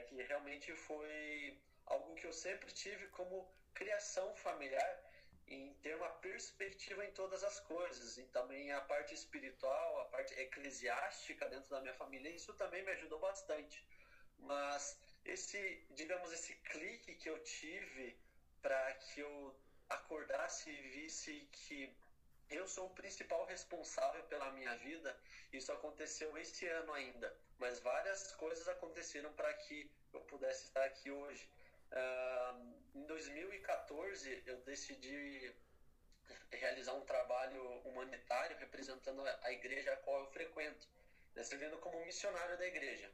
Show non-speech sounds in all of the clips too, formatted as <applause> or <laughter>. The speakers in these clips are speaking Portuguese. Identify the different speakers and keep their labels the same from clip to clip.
Speaker 1: né, que realmente foi algo que eu sempre tive como criação familiar em ter uma perspectiva em todas as coisas e também a parte espiritual, a parte eclesiástica dentro da minha família, isso também me ajudou bastante. Mas esse, digamos, esse clique que eu tive para que eu acordasse e visse que eu sou o principal responsável pela minha vida. Isso aconteceu esse ano ainda, mas várias coisas aconteceram para que eu pudesse estar aqui hoje. Uh, em 2014, eu decidi realizar um trabalho humanitário representando a igreja a qual eu frequento, né, servindo como missionário da igreja.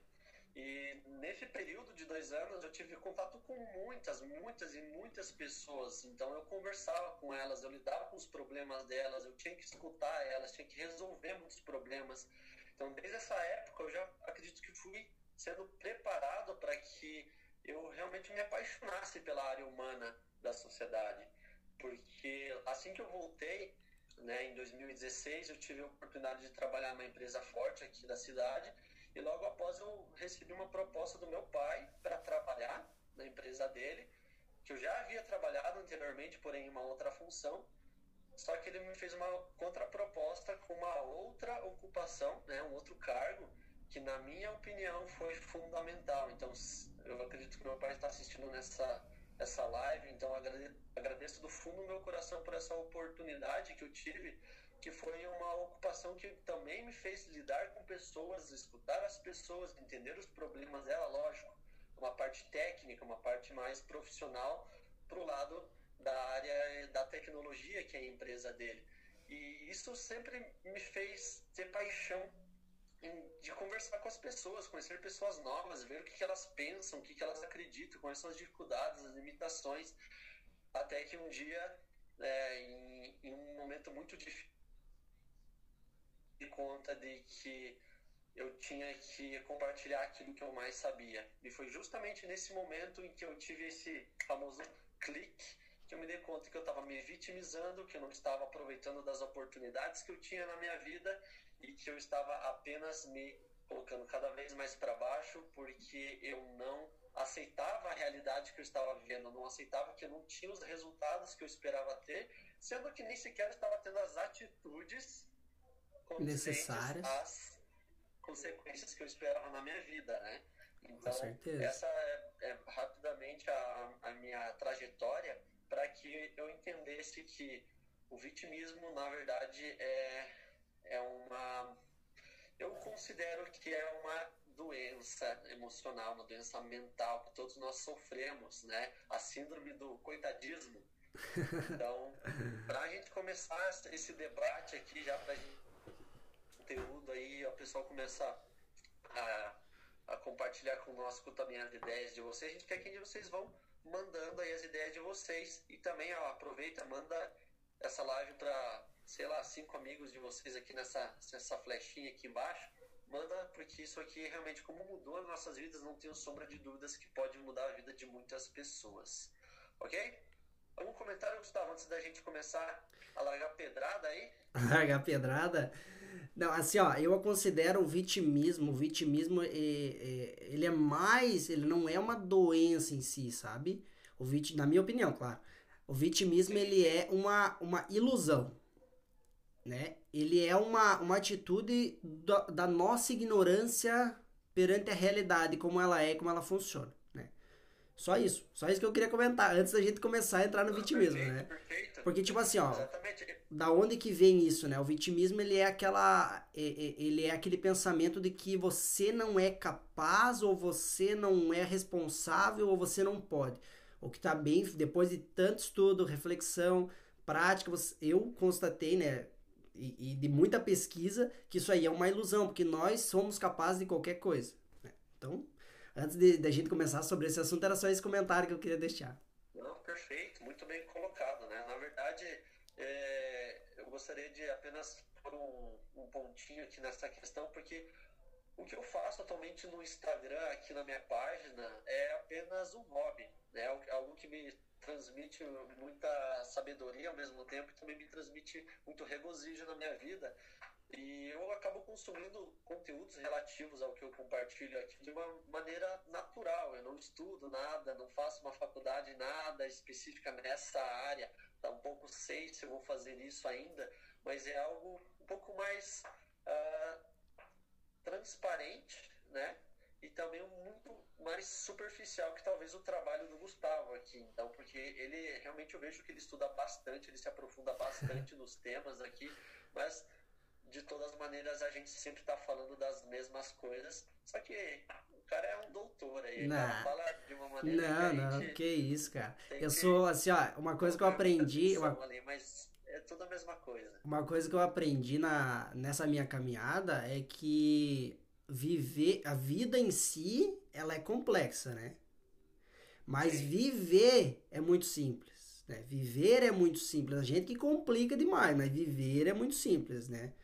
Speaker 1: E nesse período de dois anos eu tive contato com muitas, muitas e muitas pessoas. Então eu conversava com elas, eu lidava com os problemas delas, eu tinha que escutar elas, tinha que resolver muitos problemas. Então desde essa época eu já acredito que fui sendo preparado para que eu realmente me apaixonasse pela área humana da sociedade. Porque assim que eu voltei, né, em 2016, eu tive a oportunidade de trabalhar numa empresa forte aqui da cidade. E logo após eu recebi uma proposta do meu pai para trabalhar na empresa dele, que eu já havia trabalhado anteriormente, porém em uma outra função. Só que ele me fez uma contraproposta com uma outra ocupação, né, um outro cargo, que na minha opinião foi fundamental. Então, eu acredito que meu pai está assistindo nessa essa live, então agradeço do fundo do meu coração por essa oportunidade que eu tive, que foi uma ocupação que também me fez lidar com pessoas, escutar as pessoas, entender os problemas dela, lógico, uma parte técnica, uma parte mais profissional para o lado da área da tecnologia que é a empresa dele. E isso sempre me fez ter paixão de conversar com as pessoas, conhecer pessoas novas, ver o que, elas pensam, o que elas acreditam, quais são as dificuldades, as limitações, até que um dia, é, em, em, um momento muito difícil, de conta de que eu tinha que compartilhar aquilo que eu mais sabia. E foi justamente nesse momento em que eu tive esse famoso clique que eu me dei conta que eu estava me vitimizando, que eu não estava aproveitando das oportunidades que eu tinha na minha vida e que eu estava apenas me colocando cada vez mais para baixo porque eu não aceitava a realidade que eu estava vivendo, eu não aceitava que eu não tinha os resultados que eu esperava ter, sendo que nem sequer estava tendo as atitudes
Speaker 2: necessárias
Speaker 1: às consequências que eu esperava na minha vida, né? Então, essa é, é rapidamente a, a minha trajetória para que eu entendesse que o vitimismo, na verdade, é, é uma. Eu considero que é uma doença emocional, uma doença mental que todos nós sofremos, né? A síndrome do coitadismo. <laughs> Então, para a gente começar esse debate aqui, já para conteúdo aí, o pessoal começar a, a compartilhar conosco também as ideias de vocês, a gente quer que vocês vão mandando aí as ideias de vocês. E também, ó, aproveita, manda essa live para, sei lá, cinco amigos de vocês aqui nessa, nessa flechinha aqui embaixo. Manda, porque isso aqui realmente, como mudou as nossas vidas, não tenho sombra de dúvidas que pode mudar a vida de muitas pessoas. Ok? Algum comentário, Gustavo, antes da gente começar a largar pedrada aí? <laughs>
Speaker 2: Largar pedrada? Não, assim, ó, eu considero o vitimismo, o vitimismo, é, é, ele é mais, ele não é uma doença em si, sabe? O vit, na minha opinião, claro. O vitimismo, ele é uma, uma ilusão, né? Ele é uma, uma atitude da, da nossa ignorância perante a realidade, como ela é, como ela funciona. Só isso. Só isso que eu queria comentar antes da gente começar a entrar no vitimismo,
Speaker 1: perfeito,
Speaker 2: né?
Speaker 1: Perfeito.
Speaker 2: Porque, tipo assim, ó.
Speaker 1: Exatamente.
Speaker 2: Da onde que vem isso, né? O vitimismo, ele é aquela. Ele é aquele pensamento de que você não é capaz, ou você não é responsável, ou você não pode. O que tá bem, depois de tanto estudo, reflexão, prática, eu constatei, né? E, e de muita pesquisa, que isso aí é uma ilusão, porque nós somos capazes de qualquer coisa. Né? Então, antes de, de a gente começar sobre esse assunto, era só esse comentário que eu queria deixar.
Speaker 1: Não, perfeito, muito bem colocado, né? Na verdade, é, eu gostaria de apenas pôr um, um pontinho aqui nessa questão, porque o que eu faço atualmente no Instagram, aqui na minha página, é apenas um hobby, né? Algo que me transmite muita sabedoria ao mesmo tempo e também me transmite muito regozijo na minha vida, E eu acabo consumindo conteúdos relativos ao que eu compartilho aqui de uma maneira natural. Eu não estudo nada, não faço uma faculdade nada específica nessa área. Tampouco sei se eu vou fazer isso ainda, mas é algo um pouco mais uh, transparente, né? E também muito mais superficial que talvez o trabalho do Gustavo aqui. Então, porque ele realmente eu vejo que ele estuda bastante, ele se aprofunda bastante <laughs> nos temas aqui, mas de todas as maneiras a gente sempre está falando das mesmas coisas, só que o cara é um doutor aí, não, fala de uma maneira
Speaker 2: Não, que não, que isso, cara. Eu sou assim, ó, uma coisa que eu aprendi, uma...
Speaker 1: ali, mas é tudo a mesma coisa.
Speaker 2: Uma coisa que eu aprendi na nessa minha caminhada é que viver a vida em si, ela é complexa, né? Mas Sim. viver é muito simples, né? Viver é muito simples. A gente que complica demais, mas viver é muito simples, né?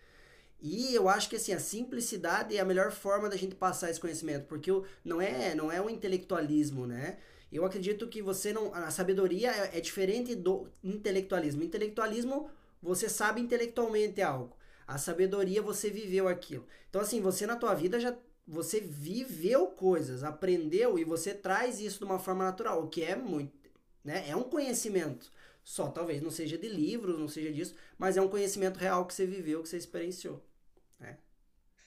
Speaker 2: E eu acho que assim, a simplicidade é a melhor forma da gente passar esse conhecimento, porque não é, não é o intelectualismo, né? Eu acredito que você não. A sabedoria é, é diferente do intelectualismo. Intelectualismo, você sabe intelectualmente algo. A sabedoria, você viveu aquilo. Então, assim, você na tua vida já. Você viveu coisas, aprendeu e você traz isso de uma forma natural, o que é muito. Né? É um conhecimento. Só talvez não seja de livros, não seja disso, mas é um conhecimento real que você viveu, que você experienciou.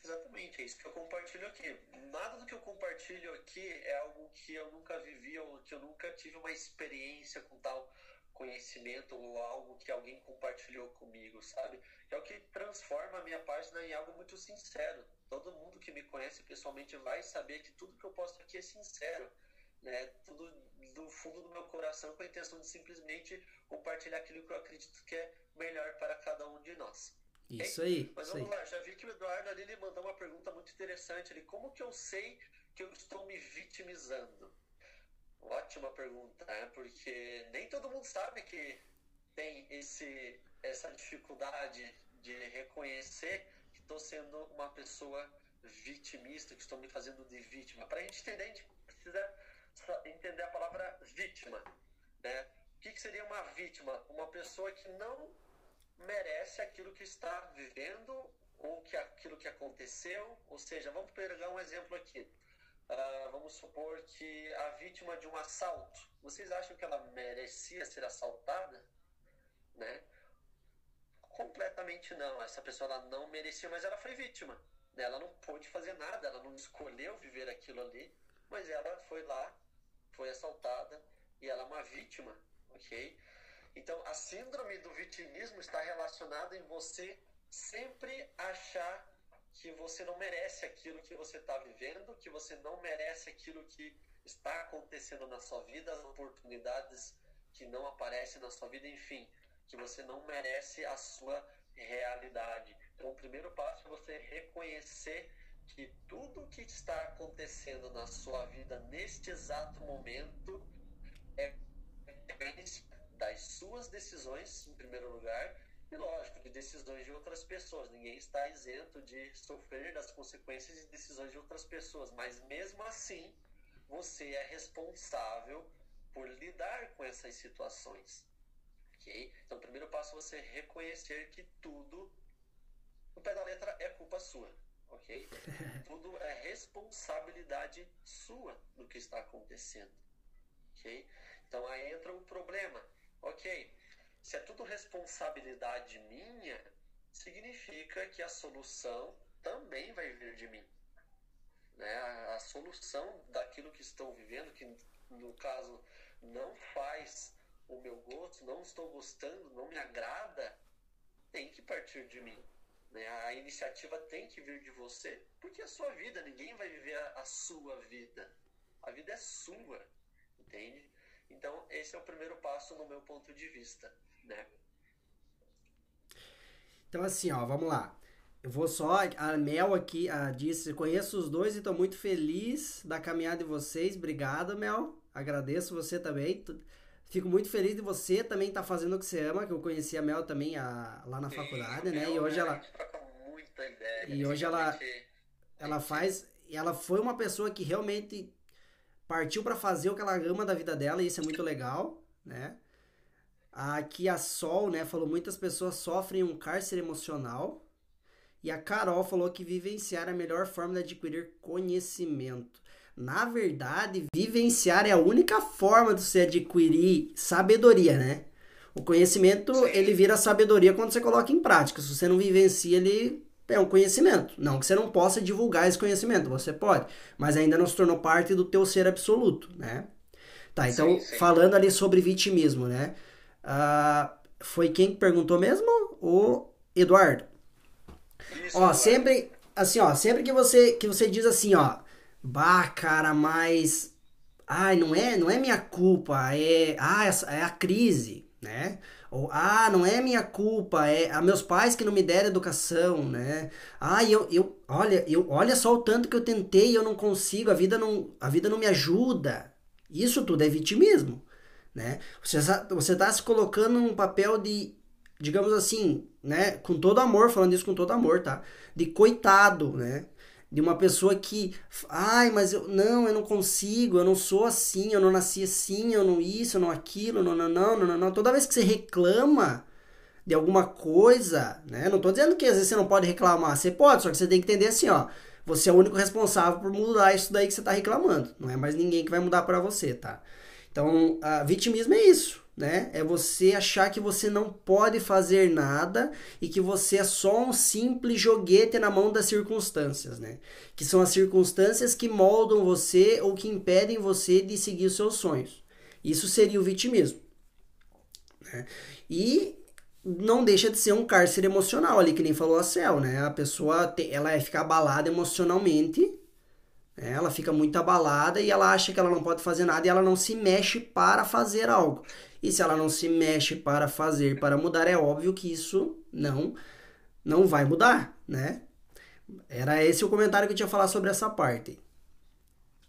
Speaker 1: Exatamente, é isso que eu compartilho aqui. Nada do que eu compartilho aqui é algo que eu nunca vivi ou que eu nunca tive uma experiência com tal conhecimento ou algo que alguém compartilhou comigo, sabe? É o que transforma a minha página em algo muito sincero. Todo mundo que me conhece pessoalmente vai saber que tudo que eu posto aqui é sincero, né? Tudo do fundo do meu coração com a intenção de simplesmente compartilhar aquilo que eu acredito que é melhor para cada um de nós.
Speaker 2: Isso aí.
Speaker 1: Mas vamos
Speaker 2: aí.
Speaker 1: lá, já vi que o Eduardo ali ele mandou uma pergunta muito interessante ali. Como que eu sei que eu estou me vitimizando? Ótima pergunta, né? Porque nem todo mundo sabe que tem esse, essa dificuldade de reconhecer que estou sendo uma pessoa vitimista, que estou me fazendo de vítima. Para a gente entender, a gente precisa entender a palavra vítima, né? O que, que seria uma vítima? Uma pessoa que não merece aquilo que está vivendo ou que aquilo que aconteceu. Ou seja, vamos pegar um exemplo aqui. Uh, vamos supor que a vítima de um assalto, vocês acham que ela merecia ser assaltada? Né? Completamente não. Essa pessoa ela não merecia, mas ela foi vítima. Né? Ela não pôde fazer nada, ela não escolheu viver aquilo ali, mas ela foi lá, foi assaltada e ela é uma vítima, ok? Então, a síndrome do vitimismo está relacionada em você sempre achar que você não merece aquilo que você está vivendo, que você não merece aquilo que está acontecendo na sua vida, as oportunidades que não aparecem na sua vida, enfim, que você não merece a sua realidade. Então, o primeiro passo é você reconhecer que tudo que está acontecendo na sua vida neste exato momento é das suas decisões, em primeiro lugar, e lógico, de decisões de outras pessoas. Ninguém está isento de sofrer das consequências de decisões de outras pessoas, mas mesmo assim, você é responsável por lidar com essas situações. Ok? Então, o primeiro passo é você reconhecer que tudo, no pé da letra, é culpa sua. Ok? <laughs> tudo é responsabilidade sua do que está acontecendo. Ok? Então, aí entra o problema ok, se é tudo responsabilidade minha, significa que a solução também vai vir de mim. Né? A, a solução daquilo que estou vivendo, que no caso não faz o meu gosto, não estou gostando, não me agrada, tem que partir de mim. Né? A iniciativa tem que vir de você, porque é a sua vida, ninguém vai viver a, a sua vida. A vida é sua, entende? Então, esse é o primeiro passo no meu ponto de vista, né?
Speaker 2: Então, assim, ó, vamos lá. Eu vou só. A Mel aqui a, disse: conheço os dois e estou muito feliz da caminhada de vocês. Obrigado, Mel. Agradeço você também. Fico muito feliz de você também estar tá fazendo o que você ama, que eu conheci a Mel também a, lá na Sim, faculdade, né? E hoje ela.
Speaker 1: Ideia,
Speaker 2: e hoje ela. Ela faz. Ela foi uma pessoa que realmente partiu para fazer o que ela ama da vida dela e isso é muito legal, né? Aqui a Sol, né, falou muitas pessoas sofrem um cárcere emocional E a Carol falou que vivenciar é a melhor forma de adquirir conhecimento. Na verdade, vivenciar é a única forma de você adquirir sabedoria, né? O conhecimento, ele vira sabedoria quando você coloca em prática. Se você não vivencia, ele é um conhecimento. Não que você não possa divulgar esse conhecimento, você pode, mas ainda não se tornou parte do teu ser absoluto, né? Tá, então, sim, sim. falando ali sobre vitimismo, né? Uh, foi quem que perguntou mesmo? O Eduardo. Isso, ó, Eduardo. sempre, assim, ó, sempre que você, que você diz assim, ó, bah, cara, mas, ai, não é, não é minha culpa, é, ah, é, é a crise, né? Ou, ah, não é minha culpa, é a meus pais que não me deram educação, né? Ah, eu, eu, olha, eu, olha só o tanto que eu tentei e eu não consigo, a vida não, a vida não me ajuda. Isso tudo é vitimismo, né? Você você tá se colocando num papel de, digamos assim, né? Com todo amor, falando isso com todo amor, tá? De coitado, né? De uma pessoa que, ai, mas eu não, eu não consigo, eu não sou assim, eu não nasci assim, eu não isso, eu não aquilo, não, não, não, não, não. Toda vez que você reclama de alguma coisa, né? Não tô dizendo que às vezes você não pode reclamar, você pode, só que você tem que entender assim, ó, você é o único responsável por mudar isso daí que você tá reclamando, não é mais ninguém que vai mudar para você, tá? Então, a vitimismo é isso né? É você achar que você não pode fazer nada e que você é só um simples joguete na mão das circunstâncias, né? Que são as circunstâncias que moldam você ou que impedem você de seguir os seus sonhos. Isso seria o vitimismo. Né? E não deixa de ser um cárcere emocional ali, que nem falou a Cel, né? A pessoa, ela é ficar abalada emocionalmente? Ela fica muito abalada e ela acha que ela não pode fazer nada e ela não se mexe para fazer algo. E se ela não se mexe para fazer, para mudar, é óbvio que isso não não vai mudar, né? Era esse o comentário que eu tinha falar sobre essa parte.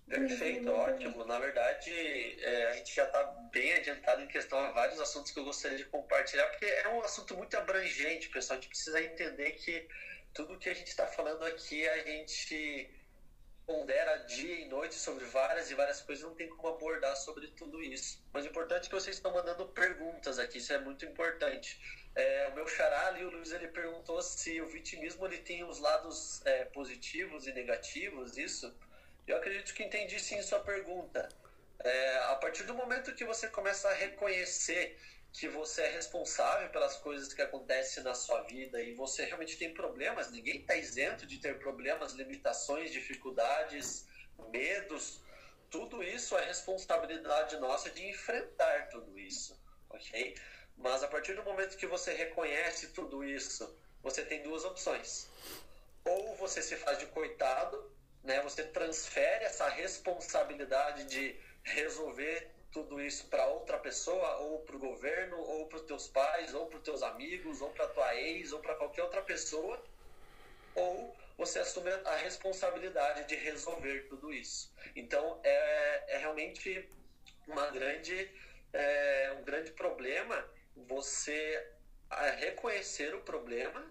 Speaker 1: Perfeito, ótimo. Na verdade, é, a gente já está bem adiantado em questão a vários assuntos que eu gostaria de compartilhar, porque é um assunto muito abrangente, pessoal. A gente precisa entender que tudo que a gente está falando aqui, a gente pondera dia e noite sobre várias e várias coisas, não tem como abordar sobre tudo isso. Mas o importante é que vocês estão mandando perguntas aqui, isso é muito importante. É, o meu xará ali, o Luiz, ele perguntou se o vitimismo ele tem os lados é, positivos e negativos, isso? Eu acredito que entendi sim sua pergunta. É, a partir do momento que você começa a reconhecer que você é responsável pelas coisas que acontecem na sua vida e você realmente tem problemas, ninguém está isento de ter problemas, limitações, dificuldades, medos. Tudo isso é responsabilidade nossa de enfrentar tudo isso, ok? Mas a partir do momento que você reconhece tudo isso, você tem duas opções. Ou você se faz de coitado, né? Você transfere essa responsabilidade de resolver tudo isso para outra pessoa, ou para o governo, ou para os teus pais, ou para os teus amigos, ou para tua ex, ou para qualquer outra pessoa, ou você assume a responsabilidade de resolver tudo isso. Então é, é realmente uma grande, é, um grande problema você reconhecer o problema,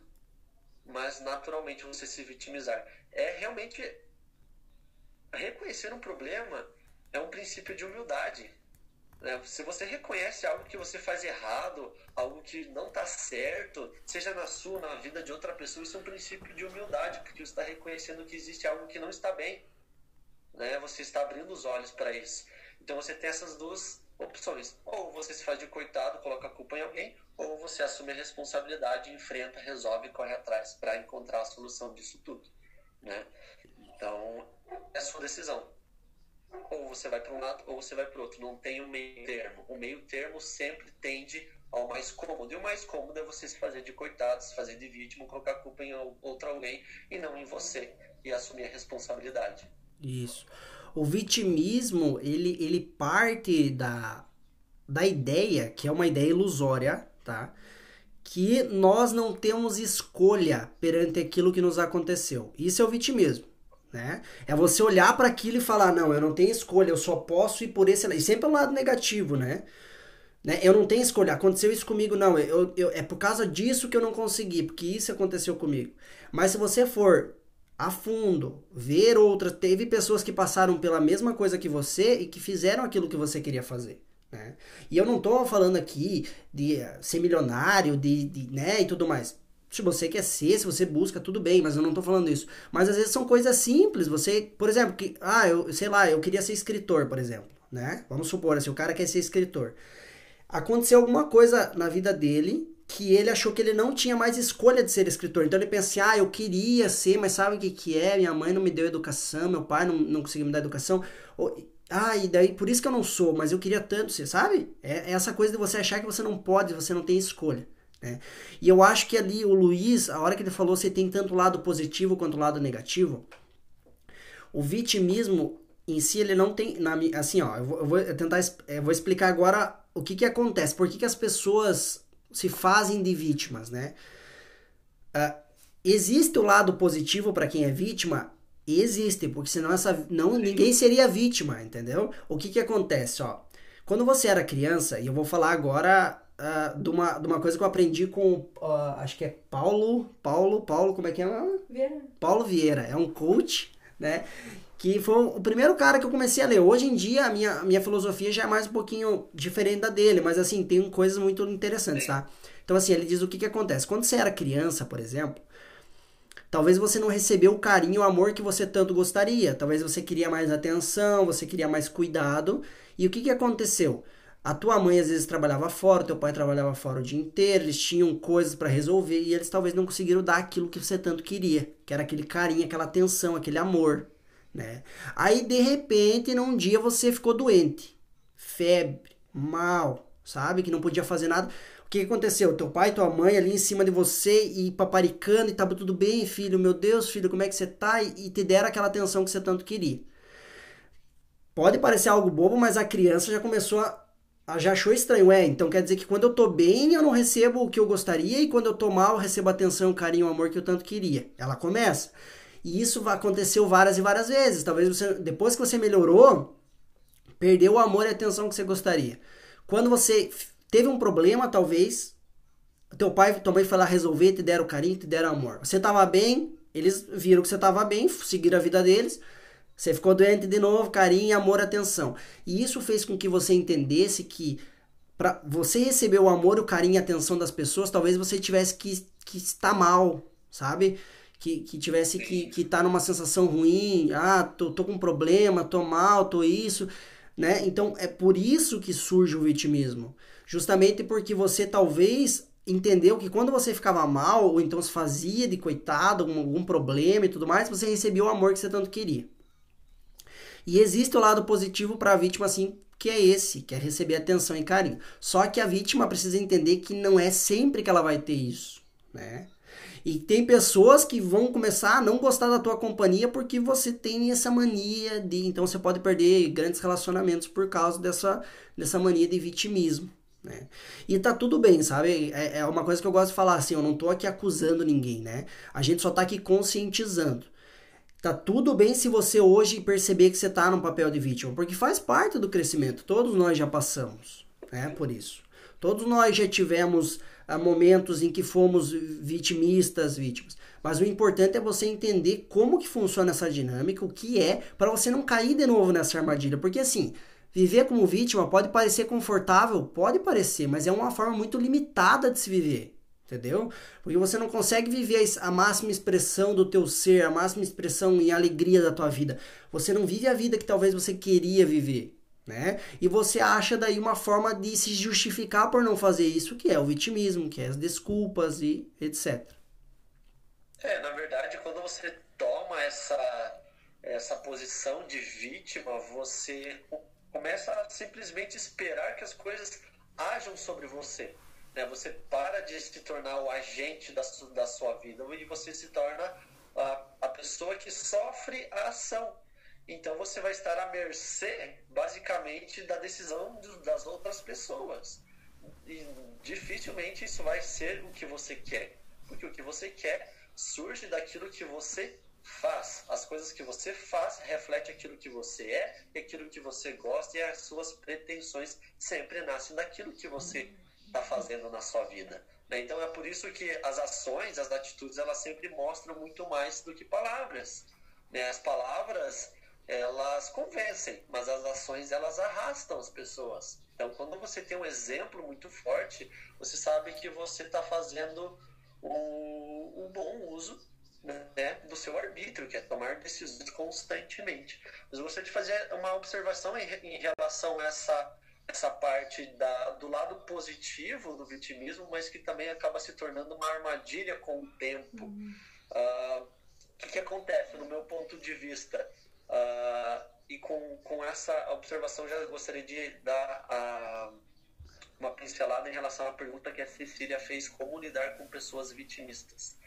Speaker 1: mas naturalmente você se vitimizar. É realmente reconhecer um problema é um princípio de humildade. Né? Se você reconhece algo que você faz errado, algo que não está certo, seja na sua, na vida de outra pessoa, isso é um princípio de humildade, porque você está reconhecendo que existe algo que não está bem. Né? Você está abrindo os olhos para isso. Então você tem essas duas opções. Ou você se faz de coitado, coloca a culpa em alguém, ou você assume a responsabilidade, enfrenta, resolve e corre atrás para encontrar a solução disso tudo. Né? Então, é a sua decisão ou você vai para um lado ou você vai para o outro. Não tem um meio termo. O meio termo sempre tende ao mais cômodo. E o mais cômodo é você se fazer de coitado, se fazer de vítima, colocar a culpa em outro alguém e não em você. E assumir a responsabilidade.
Speaker 2: Isso. O vitimismo, ele, ele parte da, da ideia, que é uma ideia ilusória, tá? Que nós não temos escolha perante aquilo que nos aconteceu. Isso é o vitimismo né? É você olhar para aquilo e falar, não, eu não tenho escolha, eu só posso ir por esse lado. E sempre é um lado negativo, né? né? Eu não tenho escolha, aconteceu isso comigo, não. Eu, eu, é por causa disso que eu não consegui, porque isso aconteceu comigo. Mas se você for a fundo, ver outras, teve pessoas que passaram pela mesma coisa que você e que fizeram aquilo que você queria fazer. Né? E eu não tô falando aqui de ser milionário, de, de né, e tudo mais Se você quer ser, se você busca, tudo bem, mas eu não tô falando isso. Mas às vezes são coisas simples. Você, por exemplo, que, ah, eu sei lá, eu queria ser escritor, por exemplo, né? Vamos supor, assim, o cara quer ser escritor. Aconteceu alguma coisa na vida dele que ele achou que ele não tinha mais escolha de ser escritor. Então ele pensa assim, ah, eu queria ser, mas sabe o que, que é? Minha mãe não me deu educação, meu pai não, não conseguiu me dar educação. Ah, e daí por isso que eu não sou, mas eu queria tanto ser, sabe? É, é essa coisa de você achar que você não pode, você não tem escolha. Né? E eu acho que ali o Luiz, a hora que ele falou, você tem tanto lado positivo quanto lado negativo. O vitimismo em si, ele não tem. Na, assim, ó, eu vou, eu vou tentar eu vou explicar agora o que, que acontece, por que, que as pessoas se fazem de vítimas, né? Uh, existe o lado positivo para quem é vítima? Existe, porque senão essa, não, ninguém seria vítima, entendeu? O que que acontece, ó? Quando você era criança, e eu vou falar agora uh, de, uma, de uma coisa que eu aprendi com, uh, acho que é Paulo, Paulo, Paulo, como é que é?
Speaker 3: Vieira.
Speaker 2: Paulo Vieira, é um coach, né? Que foi o primeiro cara que eu comecei a ler. Hoje em dia, a minha, minha filosofia já é mais um pouquinho diferente da dele, mas assim, tem coisas muito interessantes, tá? Então, assim, ele diz o que que acontece. Quando você era criança, por exemplo, Talvez você não recebeu o carinho, o amor que você tanto gostaria. Talvez você queria mais atenção, você queria mais cuidado. E o que, que aconteceu? A tua mãe às vezes trabalhava fora, teu pai trabalhava fora o dia inteiro, eles tinham coisas para resolver e eles talvez não conseguiram dar aquilo que você tanto queria, que era aquele carinho, aquela atenção, aquele amor, né? Aí de repente, num dia você ficou doente, febre, mal, sabe, que não podia fazer nada. O que aconteceu? Teu pai tua mãe ali em cima de você e paparicando e tava tudo bem, filho, meu Deus, filho, como é que você tá? E te deram aquela atenção que você tanto queria. Pode parecer algo bobo, mas a criança já começou a já achou estranho. É, então quer dizer que quando eu tô bem, eu não recebo o que eu gostaria e quando eu tô mal, eu recebo a atenção, o carinho, o amor que eu tanto queria. Ela começa. E isso aconteceu várias e várias vezes. Talvez você, depois que você melhorou, perdeu o amor e a atenção que você gostaria. Quando você Teve um problema, talvez. Teu pai tua mãe foi lá resolver, te deram carinho, te deram amor. Você tava bem, eles viram que você tava bem, seguiram a vida deles. Você ficou doente de novo, carinho, amor, atenção. E isso fez com que você entendesse que para você receber o amor, o carinho e a atenção das pessoas, talvez você tivesse que, que estar mal, sabe? Que, que tivesse que, que estar tá numa sensação ruim. Ah, tô, tô com um problema, tô mal, tô isso, né? Então é por isso que surge o vitimismo. Justamente porque você talvez entendeu que quando você ficava mal, ou então se fazia de coitado, algum, algum problema e tudo mais, você recebia o amor que você tanto queria. E existe o lado positivo para a vítima, assim, que é esse, que é receber atenção e carinho. Só que a vítima precisa entender que não é sempre que ela vai ter isso, né? E tem pessoas que vão começar a não gostar da tua companhia porque você tem essa mania de. Então você pode perder grandes relacionamentos por causa dessa, dessa mania de vitimismo. Né? E tá tudo bem, sabe? É, é, uma coisa que eu gosto de falar assim, eu não tô aqui acusando ninguém, né? A gente só tá aqui conscientizando. Tá tudo bem se você hoje perceber que você tá num papel de vítima, porque faz parte do crescimento. Todos nós já passamos, né? Por isso. Todos nós já tivemos ah, momentos em que fomos vitimistas, vítimas. Mas o importante é você entender como que funciona essa dinâmica, o que é, para você não cair de novo nessa armadilha. Porque assim, Viver como vítima pode parecer confortável, pode parecer, mas é uma forma muito limitada de se viver, entendeu? Porque você não consegue viver a máxima expressão do teu ser, a máxima expressão e alegria da tua vida. Você não vive a vida que talvez você queria viver, né? E você acha daí uma forma de se justificar por não fazer isso, que é o vitimismo, que é as desculpas e etc.
Speaker 1: É, na verdade, quando você toma essa essa posição de vítima, você começa a simplesmente esperar que as coisas ajam sobre você. Né? Você para de se tornar o agente da, su da sua vida e você se torna a, a pessoa que sofre a ação. Então você vai estar à mercê, basicamente, da decisão das outras pessoas. E dificilmente isso vai ser o que você quer. Porque o que você quer surge daquilo que você faz. As coisas que você faz reflete aquilo que você é, aquilo que você gosta e as suas pretensões sempre nascem daquilo que você está fazendo na sua vida. Né? Então é por isso que as ações, as atitudes, elas sempre mostram muito mais do que palavras. Né? As palavras elas convencem, mas as ações elas arrastam as pessoas. Então, quando você tem um exemplo muito forte, você sabe que você está fazendo o, o bom uso né, do seu arbítrio, que é tomar decisões constantemente. Mas gostaria de fazer uma observação em, em relação a essa, essa parte da, do lado positivo do vitimismo, mas que também acaba se tornando uma armadilha com o tempo. Uhum. Uh, o que, que, acontece, no meu ponto de vista? Uh, e com, com essa observação, já gostaria de dar a, uma pincelada em relação à pergunta que a Cecília fez: como lidar com pessoas vitimistas?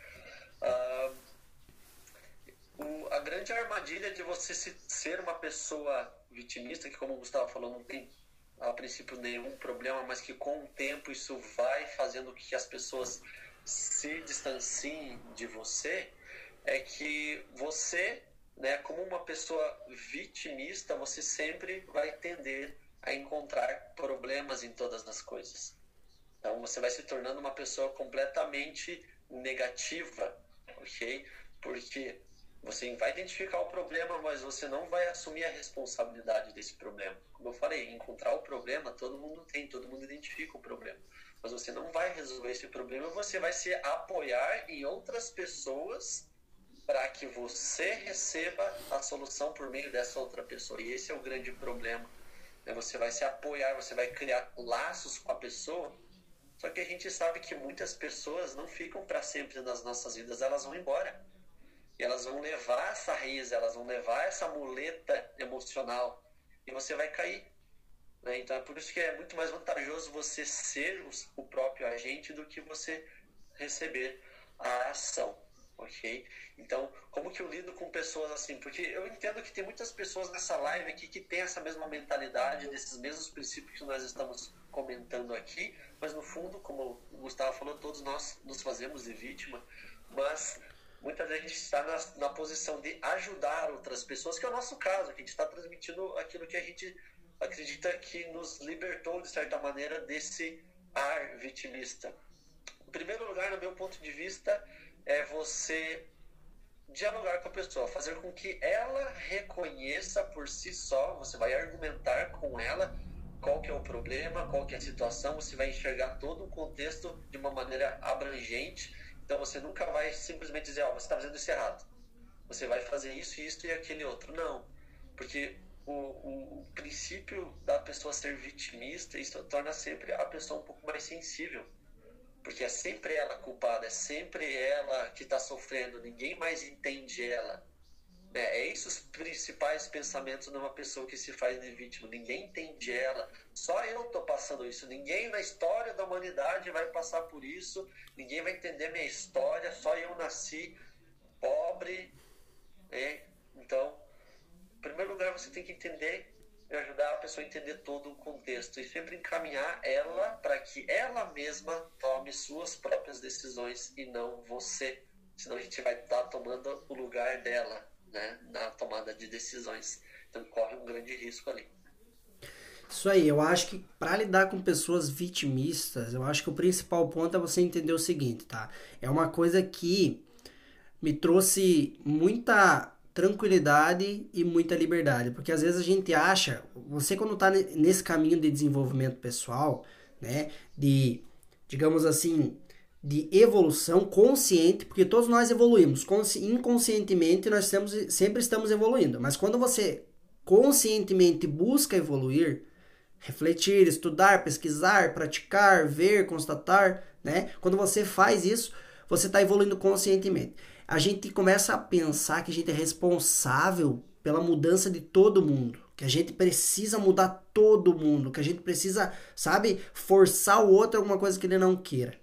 Speaker 1: Uh, o, a grande armadilha de você se, ser uma pessoa vitimista, que como o Gustavo falou, não tem a princípio nenhum problema, mas que com o tempo isso vai fazendo que as pessoas se distanciem de você, é que você, né, como uma pessoa vitimista, você sempre vai tender a encontrar problemas em todas as coisas. Então você vai se tornando uma pessoa completamente negativa, ok? Porque você vai identificar o problema, mas você não vai assumir a responsabilidade desse problema. Como eu falei, encontrar o problema todo mundo tem, todo mundo identifica o problema. Mas você não vai resolver esse problema, você vai se apoiar em outras pessoas para que você receba a solução por meio dessa outra pessoa. E esse é o grande problema. Né? Você vai se apoiar, você vai criar laços com a pessoa. Só que a gente sabe que muitas pessoas não ficam para sempre nas nossas vidas, elas vão embora elas vão levar essa risa, elas vão levar essa muleta emocional e você vai cair. Né? Então é por isso que é muito mais vantajoso você ser o próprio agente do que você receber a ação. Ok? Então, como que eu lido com pessoas assim? Porque eu entendo que tem muitas pessoas nessa live aqui que têm essa mesma mentalidade, desses mesmos princípios que nós estamos comentando aqui, mas no fundo, como o Gustavo falou, todos nós nos fazemos de vítima, mas muitas vezes a gente está na, na, posição de ajudar outras pessoas, que é o nosso caso, que a gente está transmitindo aquilo que a gente acredita que nos libertou, de certa maneira, desse ar vitimista. Em primeiro lugar, no meu ponto de vista, é você dialogar com a pessoa, fazer com que ela reconheça por si só, você vai argumentar com ela qual que é o problema, qual que é a situação, você vai enxergar todo o contexto de uma maneira abrangente então você nunca vai simplesmente dizer, ó, oh, você está fazendo isso errado. Você vai fazer isso, isso e aquele outro. Não. Porque o, o, o princípio da pessoa ser vitimista, isso torna sempre a pessoa um pouco mais sensível. Porque é sempre ela culpada, é sempre ela que está sofrendo, ninguém mais entende ela. É, é isso os principais pensamentos de uma pessoa que se faz de vítima. Ninguém entende ela. Só eu estou passando isso. Ninguém na história da humanidade vai passar por isso. Ninguém vai entender minha história. Só eu nasci pobre. É? Então, em primeiro lugar, você tem que entender e ajudar a pessoa a entender todo o contexto e sempre encaminhar ela para que ela mesma tome suas próprias decisões e não você. Senão a gente vai estar tá tomando o lugar dela né, na tomada de decisões. Então corre um grande risco ali.
Speaker 2: Isso aí, eu acho que para lidar com pessoas vitimistas, eu acho que o principal ponto é você entender o seguinte, tá? É uma coisa que me trouxe muita tranquilidade e muita liberdade, porque às vezes a gente acha, você quando tá nesse caminho de desenvolvimento pessoal, né, de digamos assim, de evolução consciente, porque todos nós evoluímos. Inconscientemente nós estamos, sempre estamos evoluindo. Mas quando você conscientemente busca evoluir, refletir, estudar, pesquisar, praticar, ver, constatar, né? Quando você faz isso, você está evoluindo conscientemente. A gente começa a pensar que a gente é responsável pela mudança de todo mundo, que a gente precisa mudar todo mundo, que a gente precisa, sabe, forçar o outro alguma coisa que ele não queira.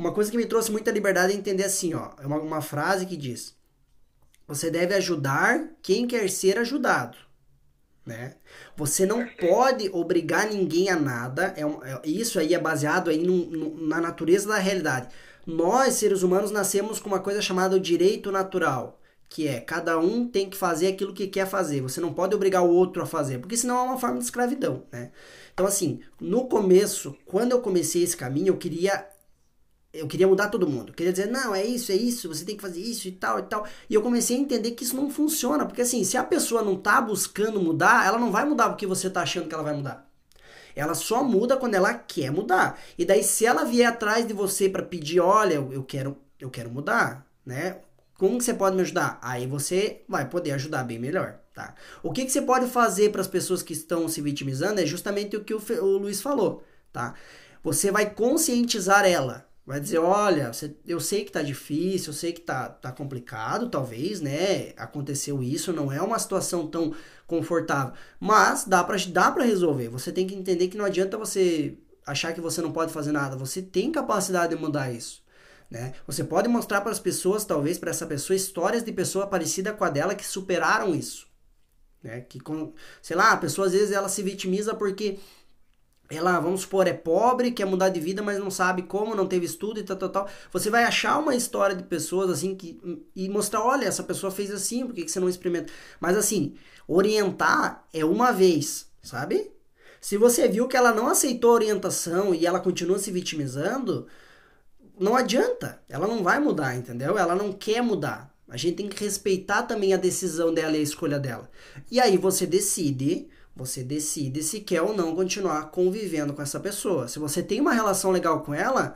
Speaker 2: Uma coisa que me trouxe muita liberdade é entender assim, ó, é uma, uma frase que diz: Você deve ajudar quem quer ser ajudado. Né? Você não pode obrigar ninguém a nada. É, um, é isso aí é baseado aí no, no, na natureza da realidade. Nós, seres humanos, nascemos com uma coisa chamada direito natural, que é cada um tem que fazer aquilo que quer fazer. Você não pode obrigar o outro a fazer, porque senão é uma forma de escravidão, né? Então, assim, no começo, quando eu comecei esse caminho, eu queria eu queria mudar todo mundo. Eu queria dizer, não, é isso, é isso, você tem que fazer isso e tal e tal. E eu comecei a entender que isso não funciona. Porque assim, se a pessoa não tá buscando mudar, ela não vai mudar porque você tá achando que ela vai mudar. Ela só muda quando ela quer mudar. E daí, se ela vier atrás de você para pedir, olha, eu quero, eu quero mudar, né? Como que você pode me ajudar? Aí você vai poder ajudar bem melhor, tá? O que, que você pode fazer para as pessoas que estão se vitimizando é justamente o que o, o Luiz falou, tá? Você vai conscientizar ela. Vai dizer, olha, eu sei que tá difícil, eu sei que tá, tá complicado, talvez, né? Aconteceu isso, não é uma situação tão confortável. Mas dá pra, dá pra resolver. Você tem que entender que não adianta você achar que você não pode fazer nada. Você tem capacidade de mudar isso. Né? Você pode mostrar para as pessoas, talvez para essa pessoa, histórias de pessoa parecida com a dela que superaram isso. Né? Que, sei lá, a pessoa às vezes ela se vitimiza porque ela, vamos supor, é pobre, quer mudar de vida, mas não sabe como, não teve estudo e tal, tal, tal. Você vai achar uma história de pessoas assim que e mostrar, olha, essa pessoa fez assim, por que, que você não experimenta? Mas assim, orientar é uma vez, sabe? Se você viu que ela não aceitou a orientação e ela continua se vitimizando, não adianta, ela não vai mudar, entendeu? Ela não quer mudar. A gente tem que respeitar também a decisão dela e a escolha dela. E aí você decide você decide se quer ou não continuar convivendo com essa pessoa. Se você tem uma relação legal com ela,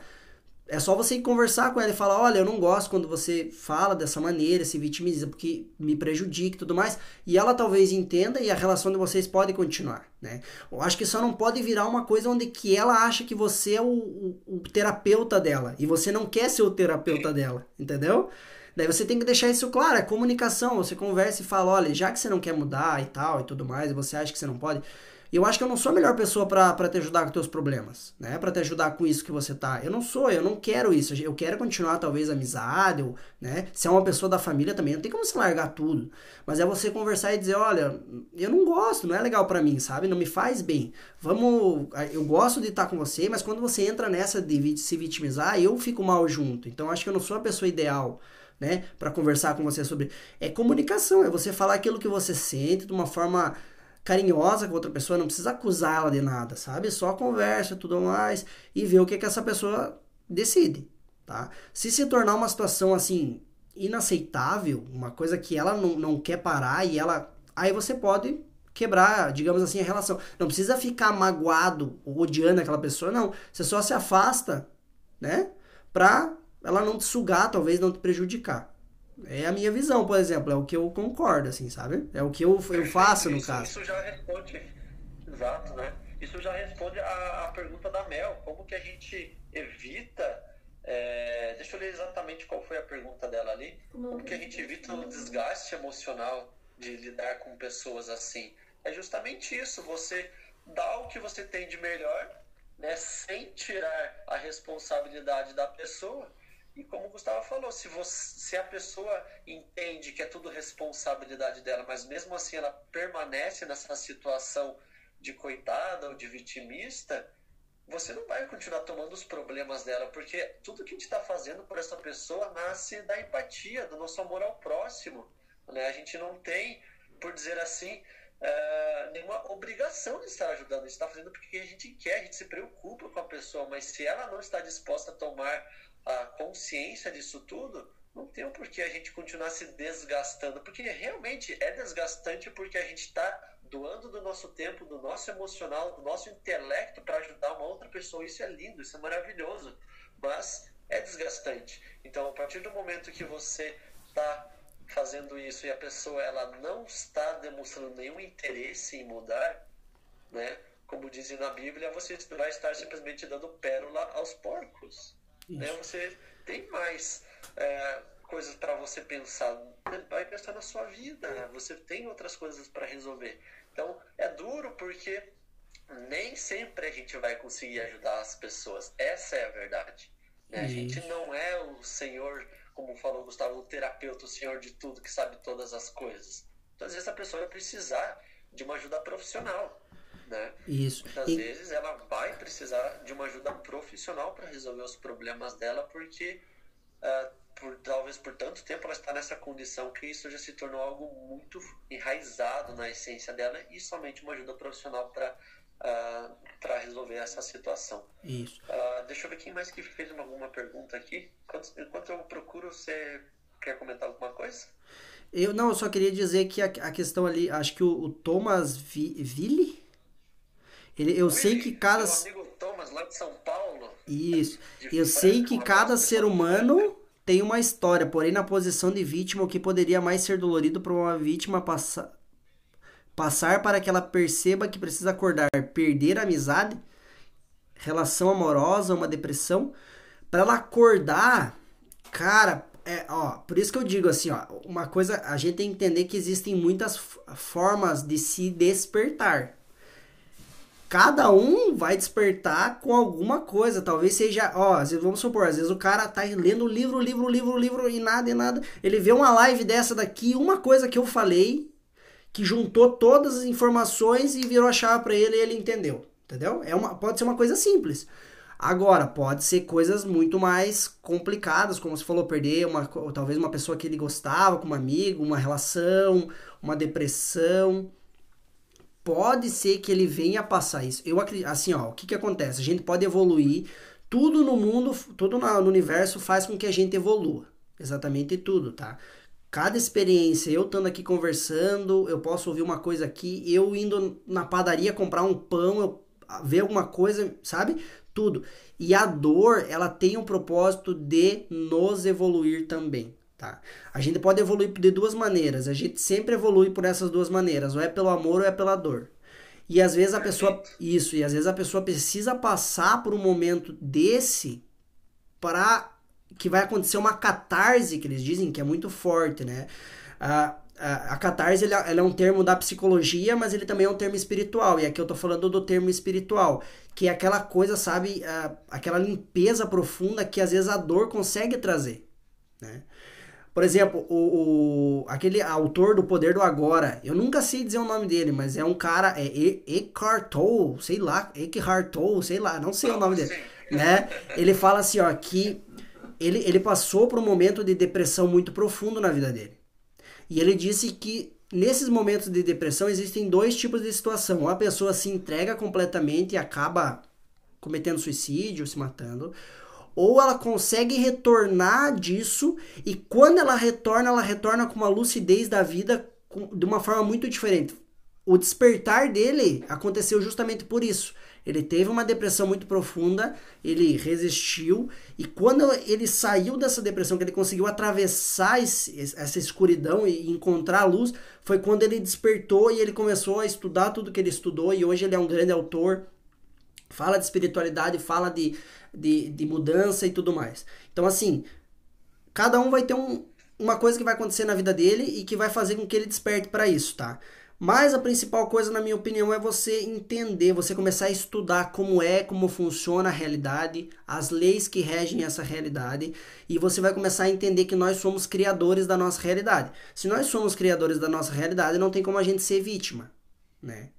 Speaker 2: é só você conversar com ela e falar: olha, eu não gosto quando você fala dessa maneira, se vitimiza, porque me prejudica e tudo mais. E ela talvez entenda e a relação de vocês pode continuar, né? Eu acho que só não pode virar uma coisa onde que ela acha que você é o, o, o terapeuta dela e você não quer ser o terapeuta dela, entendeu? Daí você tem que deixar isso claro, é comunicação. Você conversa e fala, olha, já que você não quer mudar e tal e tudo mais, e você acha que você não pode, eu acho que eu não sou a melhor pessoa para te ajudar com teus problemas, né? Para te ajudar com isso que você tá. Eu não sou, eu não quero isso. Eu quero continuar talvez amizade, ou, né? Se é uma pessoa da família também, não tem como se largar tudo. Mas é você conversar e dizer, olha, eu não gosto, não é legal para mim, sabe? Não me faz bem. Vamos, eu gosto de estar com você, mas quando você entra nessa de se vitimizar, eu fico mal junto. Então acho que eu não sou a pessoa ideal né, para conversar com você sobre é comunicação, é você falar aquilo que você sente de uma forma carinhosa com outra pessoa, não precisa acusá-la de nada, sabe? Só conversa, tudo mais e ver o que que essa pessoa decide, tá? Se se tornar uma situação assim inaceitável, uma coisa que ela não, não quer parar e ela aí você pode quebrar, digamos assim, a relação. Não precisa ficar magoado ou odiando aquela pessoa, não. Você só se afasta, né? Pra ela não te sugar, talvez não te prejudicar. É a minha visão, por exemplo, é o que eu concordo, assim, sabe? É o que eu, eu faço no
Speaker 1: isso,
Speaker 2: caso.
Speaker 1: Isso já responde, exato, né? Isso já responde a, a pergunta da Mel, como que a gente evita, é, deixa eu ler exatamente qual foi a pergunta dela ali, como que a gente evita o desgaste emocional de lidar com pessoas assim. É justamente isso, você dá o que você tem de melhor, né, sem tirar a responsabilidade da pessoa, e como o Gustavo falou, se, você, se a pessoa entende que é tudo responsabilidade dela, mas mesmo assim ela permanece nessa situação de coitada ou de vitimista, você não vai continuar tomando os problemas dela, porque tudo que a gente está fazendo por essa pessoa nasce da empatia, do nosso amor ao próximo. Né? A gente não tem, por dizer assim, uh, nenhuma obrigação de estar ajudando. A gente está fazendo porque a gente quer, a gente se preocupa com a pessoa, mas se ela não está disposta a tomar a consciência disso tudo, não tem por que a gente continuar se desgastando, porque realmente é desgastante porque a gente está doando do nosso tempo, do nosso emocional, do nosso intelecto para ajudar uma outra pessoa. Isso é lindo, isso é maravilhoso, mas é desgastante. Então, a partir do momento que você está fazendo isso e a pessoa ela não está demonstrando nenhum interesse em mudar, né? Como dizem na Bíblia, você vai estar simplesmente dando pérola aos porcos. Né? Você tem mais é, coisas para você pensar. Vai pensar na sua vida. Né? Você tem outras coisas para resolver. Então é duro porque nem sempre a gente vai conseguir ajudar as pessoas. Essa é a verdade. Né? A gente não é o Senhor, como falou o Gustavo, o terapeuta, o Senhor de tudo, que sabe todas as coisas. Então, às vezes a pessoa vai precisar de uma ajuda profissional. Né?
Speaker 2: Isso.
Speaker 1: Muitas e... vezes ela vai precisar de uma ajuda profissional para resolver os problemas dela, porque uh, por, talvez por tanto tempo ela está nessa condição que isso já se tornou algo muito enraizado na essência dela e somente uma ajuda profissional para uh, ah, para resolver essa situação.
Speaker 2: Isso.
Speaker 1: Uh, deixa eu ver quem mais que fez alguma pergunta aqui. Enquanto, enquanto eu procuro, você quer comentar alguma coisa?
Speaker 2: Eu não, eu só queria dizer que a, a questão ali, acho que o, o Thomas Ville Ele, eu sei que cada.
Speaker 1: Meu amigo Thomas, lá de São Paulo.
Speaker 2: Isso. Eu sei que cada ser humano tem uma história, porém na posição de vítima, o que poderia mais ser dolorido para uma vítima passar passar para que ela perceba que precisa acordar, perder a amizade, relação amorosa, uma depressão, para ela acordar, cara, é, ó, por isso que eu digo assim, ó, uma coisa, a gente tem que entender que existem muitas formas de se despertar cada um vai despertar com alguma coisa. Talvez seja, ó, vamos supor, às vezes o cara tá lendo livro, livro, livro, livro e nada e nada. Ele vê uma live dessa daqui, uma coisa que eu falei, que juntou todas as informações e virou a chave para ele e ele entendeu. Entendeu? É uma, pode ser uma coisa simples. Agora, pode ser coisas muito mais complicadas, como você falou, perder uma, talvez uma pessoa que ele gostava, como amigo, uma relação, uma depressão pode ser que ele venha a passar isso. Eu acredito, assim, ó, o que que acontece? A gente pode evoluir, tudo no mundo, tudo no universo faz com que a gente evolua. Exatamente tudo, tá? Cada experiência, eu estando aqui conversando, eu posso ouvir uma coisa aqui, eu indo na padaria comprar um pão, eu ver alguma coisa, sabe? Tudo. E a dor, ela tem um propósito de nos evoluir também. Tá? A gente pode evoluir de duas maneiras. A gente sempre evolui por essas duas maneiras, ou é pelo amor ou é pela dor. E às vezes a pessoa isso, e às vezes a pessoa precisa passar por um momento desse para que vai acontecer uma catarse, que eles dizem que é muito forte, né? A, a, a catarse ele, é, ela é um termo da psicologia, mas ele também é um termo espiritual. E aqui eu tô falando do termo espiritual, que é aquela coisa, sabe, a, aquela limpeza profunda que às vezes a dor consegue trazer, né? Por exemplo, o, o, aquele autor do Poder do Agora, eu nunca sei dizer o nome dele, mas é um cara, é Eckhart Tolle, sei lá, Eckhart Tolle, sei lá, não sei o nome dele, né? Ele fala assim, ó, que ele, ele passou por um momento de depressão muito profundo na vida dele. E ele disse que nesses momentos de depressão existem dois tipos de situação. Ou a pessoa se entrega completamente e acaba cometendo suicídio, se matando, ou ela consegue retornar disso e quando ela retorna, ela retorna com uma lucidez da vida de uma forma muito diferente. O despertar dele aconteceu justamente por isso. Ele teve uma depressão muito profunda, ele resistiu e quando ele saiu dessa depressão, que ele conseguiu atravessar esse, essa escuridão e encontrar a luz, foi quando ele despertou e ele começou a estudar tudo que ele estudou e hoje ele é um grande autor, fala de espiritualidade, fala de de, de mudança e tudo mais. Então, assim, cada um vai ter um, uma coisa que vai acontecer na vida dele e que vai fazer com que ele desperte para isso, tá? Mas a principal coisa, na minha opinião, é você entender, você começar a estudar como é, como funciona a realidade, as leis que regem essa realidade, e você vai começar a entender que nós somos criadores da nossa realidade. Se nós somos criadores da nossa realidade, não tem como a gente ser vítima, né?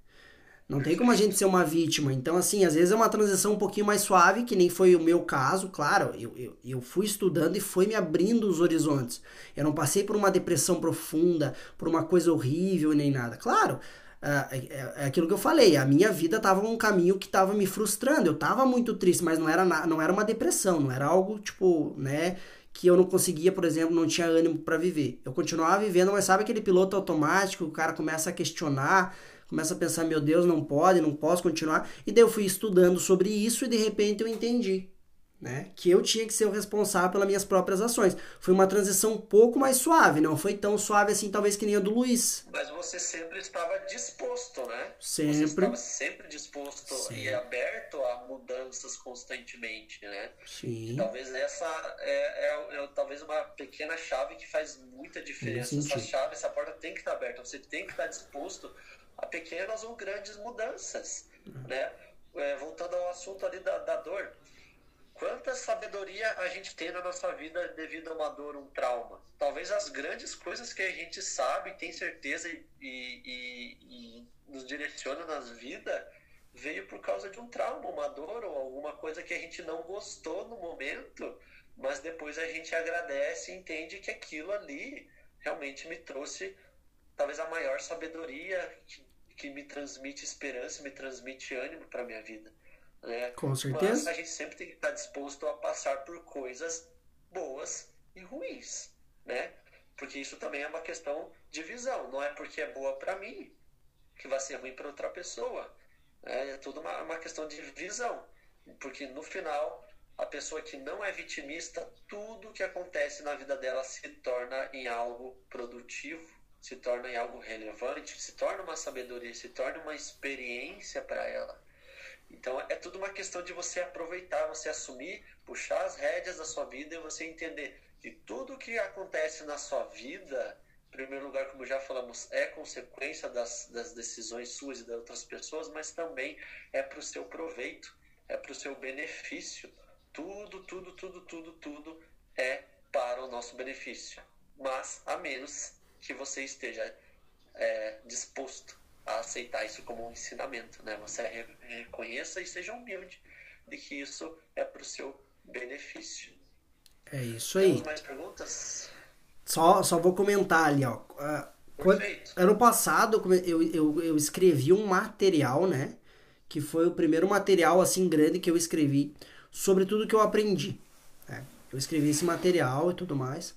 Speaker 2: Não tem como a gente ser uma vítima. Então, assim, às vezes é uma transição um pouquinho mais suave, que nem foi o meu caso, claro. Eu, eu, eu fui estudando e foi me abrindo os horizontes. Eu não passei por uma depressão profunda, por uma coisa horrível nem nada. Claro, é, é, é aquilo que eu falei. A minha vida estava um caminho que estava me frustrando. Eu estava muito triste, mas não era, não era uma depressão, não era algo tipo, né? que eu não conseguia, por exemplo, não tinha ânimo para viver. Eu continuava vivendo, mas sabe aquele piloto automático, o cara começa a questionar, começa a pensar, meu Deus, não pode, não posso continuar. E daí eu fui estudando sobre isso e de repente eu entendi. Né? Que eu tinha que ser o responsável pelas minhas próprias ações. Foi uma transição um pouco mais suave, não foi tão suave assim, talvez que nem a do Luiz.
Speaker 1: Mas você sempre estava disposto, né?
Speaker 2: Sempre.
Speaker 1: Você estava sempre disposto e aberto a mudanças constantemente, né?
Speaker 2: Sim.
Speaker 1: E talvez essa é, é, é, talvez uma pequena chave que faz muita diferença. Essa chave, essa porta tem que estar aberta. Você tem que estar disposto pequenas ou grandes mudanças, né? É, voltando ao assunto ali da, da dor, quanta sabedoria a gente tem na nossa vida devido a uma dor, um trauma? Talvez as grandes coisas que a gente sabe, tem certeza e, e, e nos direciona nas vidas veio por causa de um trauma, uma dor ou alguma coisa que a gente não gostou no momento, mas depois a gente agradece e entende que aquilo ali realmente me trouxe talvez a maior sabedoria que, que me transmite esperança, me transmite ânimo para minha vida. Né?
Speaker 2: Com certeza.
Speaker 1: Mas a gente sempre tem que estar disposto a passar por coisas boas e ruins, né? Porque isso também é uma questão de visão. Não é porque é boa para mim que vai ser ruim para outra pessoa. É, é tudo uma, uma questão de visão. Porque no final, a pessoa que não é vitimista, tudo que acontece na vida dela se torna em algo produtivo, se torna em algo relevante, se torna uma sabedoria, se torna uma experiência para ela. Então é tudo uma questão de você aproveitar, você assumir, puxar as rédeas da sua vida e você entender que tudo que acontece na sua vida, em primeiro lugar, como já falamos, é consequência das, das decisões suas e das outras pessoas, mas também é para o seu proveito, é para o seu benefício. Tudo, tudo, tudo, tudo, tudo é para o nosso benefício. Mas a menos que você esteja é, disposto a aceitar isso como um ensinamento, né? Você reconheça e seja humilde de que isso é para o seu benefício.
Speaker 2: É isso aí.
Speaker 1: Temos mais perguntas?
Speaker 2: Só, só vou comentar ali, ó. Uh, ano passado eu, eu, eu escrevi um material, né? Que foi o primeiro material assim grande que eu escrevi sobre tudo que eu aprendi. Eu escrevi esse material e tudo mais.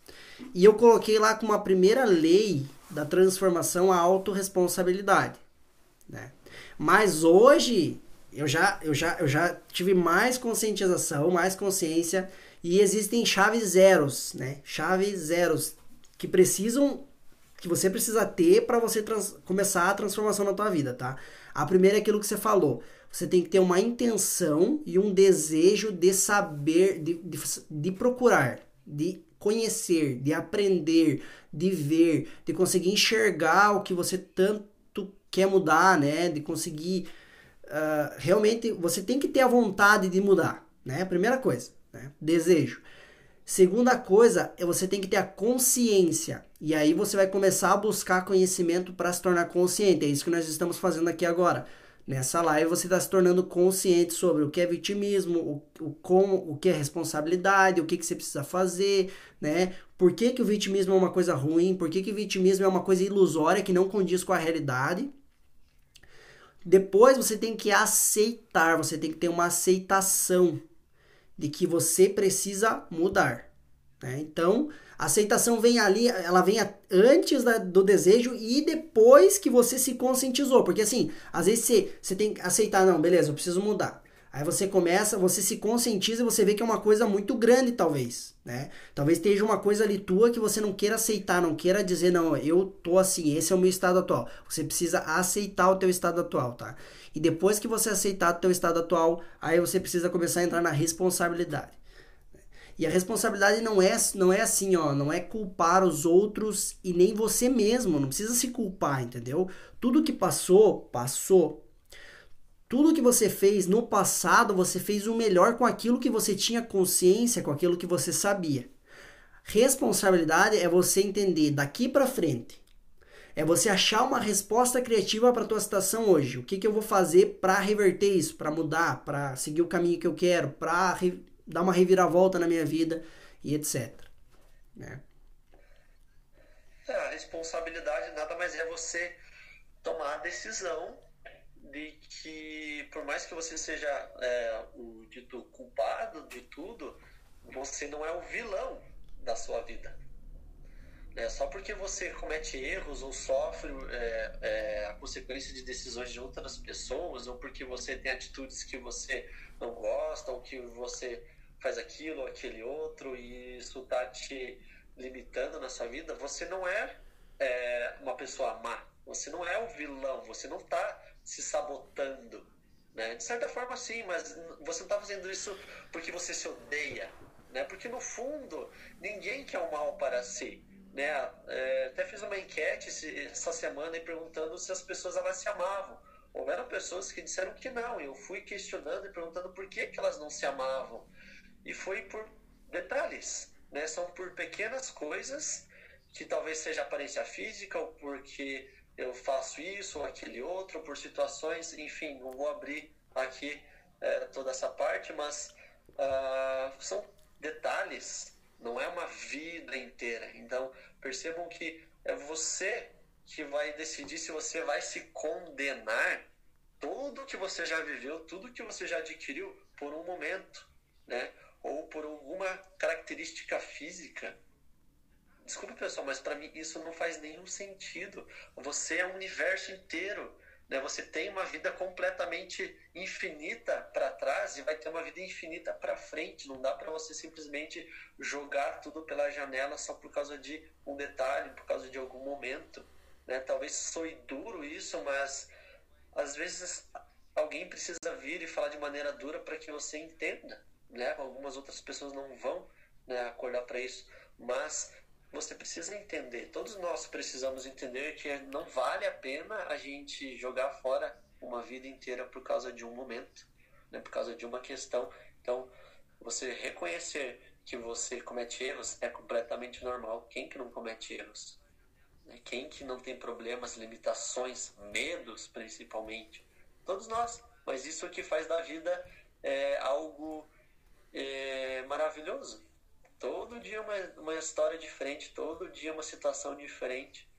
Speaker 2: E eu coloquei lá como a primeira lei da transformação a autorresponsabilidade. Né? Mas hoje eu já, eu, já, eu já tive mais conscientização, mais consciência e existem chaves zeros, né? Chaves zeros que precisam que você precisa ter para você trans, começar a transformação na tua vida, tá? A primeira é aquilo que você falou. Você tem que ter uma intenção e um desejo de saber, de, de, de procurar, de conhecer, de aprender, de ver, de conseguir enxergar o que você tanto quer mudar, né? De conseguir uh, realmente você tem que ter a vontade de mudar, né? Primeira coisa, né? Desejo. Segunda coisa é você tem que ter a consciência. E aí você vai começar a buscar conhecimento para se tornar consciente. É isso que nós estamos fazendo aqui agora. Nessa live você está se tornando consciente sobre o que é vitimismo, o, o, como, o que é responsabilidade, o que, que você precisa fazer, né? Por que, que o vitimismo é uma coisa ruim, por que, que o vitimismo é uma coisa ilusória que não condiz com a realidade. Depois você tem que aceitar, você tem que ter uma aceitação de que você precisa mudar. Né? Então, a aceitação vem ali, ela vem antes da, do desejo e depois que você se conscientizou. Porque assim, às vezes você, você tem que aceitar, não, beleza, eu preciso mudar. Aí você começa, você se conscientiza e você vê que é uma coisa muito grande, talvez, né? Talvez esteja uma coisa ali tua que você não queira aceitar, não queira dizer, não, eu tô assim, esse é o meu estado atual. Você precisa aceitar o teu estado atual, tá? E depois que você aceitar o teu estado atual, aí você precisa começar a entrar na responsabilidade. E a responsabilidade não é, não é assim, ó, não é culpar os outros e nem você mesmo, não precisa se culpar, entendeu? Tudo que passou, passou. Tudo que você fez no passado, você fez o melhor com aquilo que você tinha consciência, com aquilo que você sabia. Responsabilidade é você entender daqui para frente. É você achar uma resposta criativa para tua situação hoje. O que, que eu vou fazer para reverter isso, para mudar, para seguir o caminho que eu quero, para dar uma reviravolta na minha vida e etc. Né?
Speaker 1: É, a responsabilidade nada mais é você tomar a decisão de que, por mais que você seja é, o dito culpado de tudo, você não é o vilão da sua vida. É, só porque você comete erros ou sofre é, é, a consequência de decisões de outras pessoas, ou porque você tem atitudes que você não gosta, ou que você faz aquilo aquele outro e isso tá te limitando na sua vida, você não é, é uma pessoa má. Você não é o vilão, você não tá se sabotando. Né? De certa forma, sim, mas você não está fazendo isso porque você se odeia. Né? Porque, no fundo, ninguém quer o mal para si. Né? É, até fiz uma enquete essa semana perguntando se as pessoas elas se amavam. Houveram pessoas que disseram que não. Eu fui questionando e perguntando por que, que elas não se amavam. E foi por detalhes, né? São por pequenas coisas que talvez seja aparência física ou porque eu faço isso ou aquele outro, por situações, enfim, não vou abrir aqui é, toda essa parte, mas uh, são detalhes, não é uma vida inteira. Então percebam que é você que vai decidir se você vai se condenar tudo que você já viveu, tudo que você já adquiriu por um momento, né? Ou por alguma característica física. Desculpa, pessoal, mas para mim isso não faz nenhum sentido. Você é o universo inteiro. né? Você tem uma vida completamente infinita para trás e vai ter uma vida infinita para frente. Não dá para você simplesmente jogar tudo pela janela só por causa de um detalhe, por causa de algum momento. Né? Talvez soe duro isso, mas às vezes alguém precisa vir e falar de maneira dura para que você entenda. Né? Algumas outras pessoas não vão né, acordar para isso, mas você precisa entender, todos nós precisamos entender que não vale a pena a gente jogar fora uma vida inteira por causa de um momento, né, por causa de uma questão. Então, você reconhecer que você comete erros é completamente normal. Quem que não comete erros? Né? Quem que não tem problemas, limitações, medos principalmente? Todos nós. Mas isso que faz da vida é, algo é, maravilhoso. Todo dia uma, uma história diferente, todo dia uma situação diferente.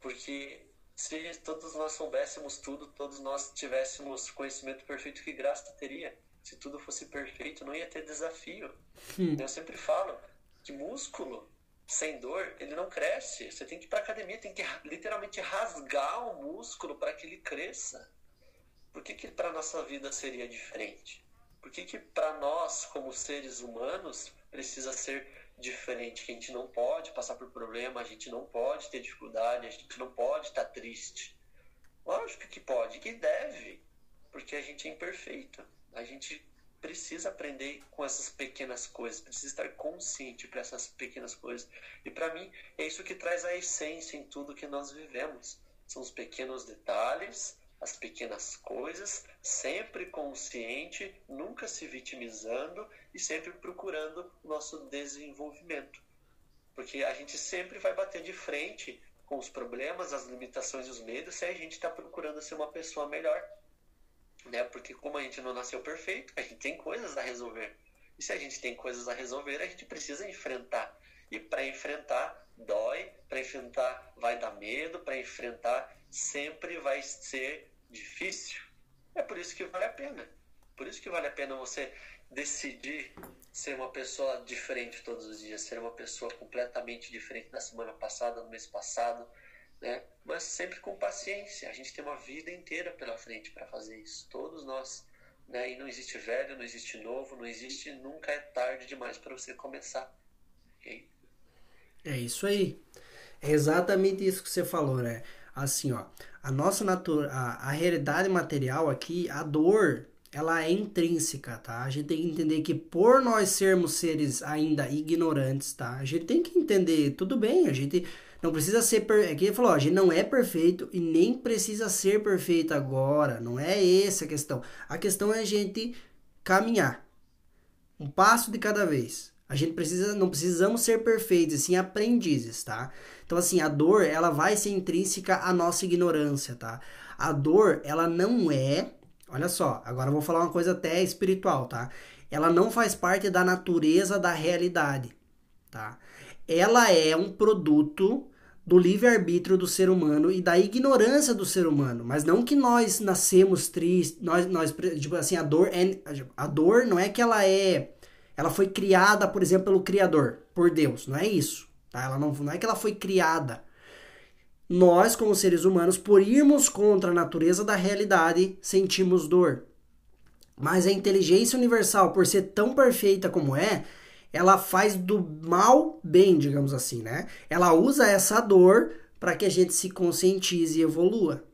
Speaker 1: Porque se todos nós soubéssemos tudo, todos nós tivéssemos conhecimento perfeito, que graça teria? Se tudo fosse perfeito, não ia ter desafio. Hum. Eu sempre falo que músculo sem dor, ele não cresce. Você tem que ir para academia, tem que literalmente rasgar o músculo para que ele cresça. Por que, que para nossa vida seria diferente? Por que, que para nós, como seres humanos, precisa ser diferente? Que a gente não pode passar por problema, a gente não pode ter dificuldade, a gente não pode estar triste. Lógico que pode, que deve, porque a gente é imperfeito. A gente precisa aprender com essas pequenas coisas, precisa estar consciente para essas pequenas coisas. E para mim, é isso que traz a essência em tudo que nós vivemos. São os pequenos detalhes, as pequenas coisas, sempre consciente, nunca se vitimizando e sempre procurando o nosso desenvolvimento. Porque a gente sempre vai bater de frente com os problemas, as limitações e os medos se a gente está procurando ser uma pessoa melhor. Né? Porque como a gente não nasceu perfeito, a gente tem coisas a resolver. E se a gente tem coisas a resolver, a gente precisa enfrentar. E para enfrentar, dói, para enfrentar, vai dar medo, para enfrentar, sempre vai ser difícil, é por isso que vale a pena. Por isso que vale a pena você decidir ser uma pessoa diferente todos os dias, ser uma pessoa completamente diferente da semana passada, do mês passado, né? Mas sempre com paciência. A gente tem uma vida inteira pela frente para fazer isso, todos nós, né? E não existe velho, não existe novo, não existe, nunca é tarde demais para você começar. Okay?
Speaker 2: É isso aí. É exatamente isso que você falou, né? Assim, ó, a nossa natura, a, realidade material aqui, a dor, ela é intrínseca, tá? A gente tem que entender que por nós sermos seres ainda ignorantes, tá? A gente tem que entender, tudo bem, a gente não precisa ser, per... é que ele falou, a gente não é perfeito e nem precisa ser perfeito agora, não é essa a questão. A questão é a gente caminhar, um passo de cada vez. A gente precisa, não precisamos ser perfeitos, sim aprendizes, tá? Então, assim, a dor, ela vai ser intrínseca à nossa ignorância, tá? A dor, ela não é. Olha só, agora eu vou falar uma coisa até espiritual, tá? Ela não faz parte da natureza da realidade, tá? Ela é um produto do livre-arbítrio do ser humano e da ignorância do ser humano, mas não que nós nascemos tristes, nós, nós tipo assim, a dor é, a dor não é que ela é, ela foi criada, por exemplo, pelo criador, por Deus, não é isso. Tá? Ela não, não é que ela foi criada. Nós, como seres humanos, por irmos contra a natureza da realidade, sentimos dor. Mas a inteligência universal, por ser tão perfeita como é, ela faz do mal bem, digamos assim, né? Ela usa essa dor para que a gente se conscientize e evolua.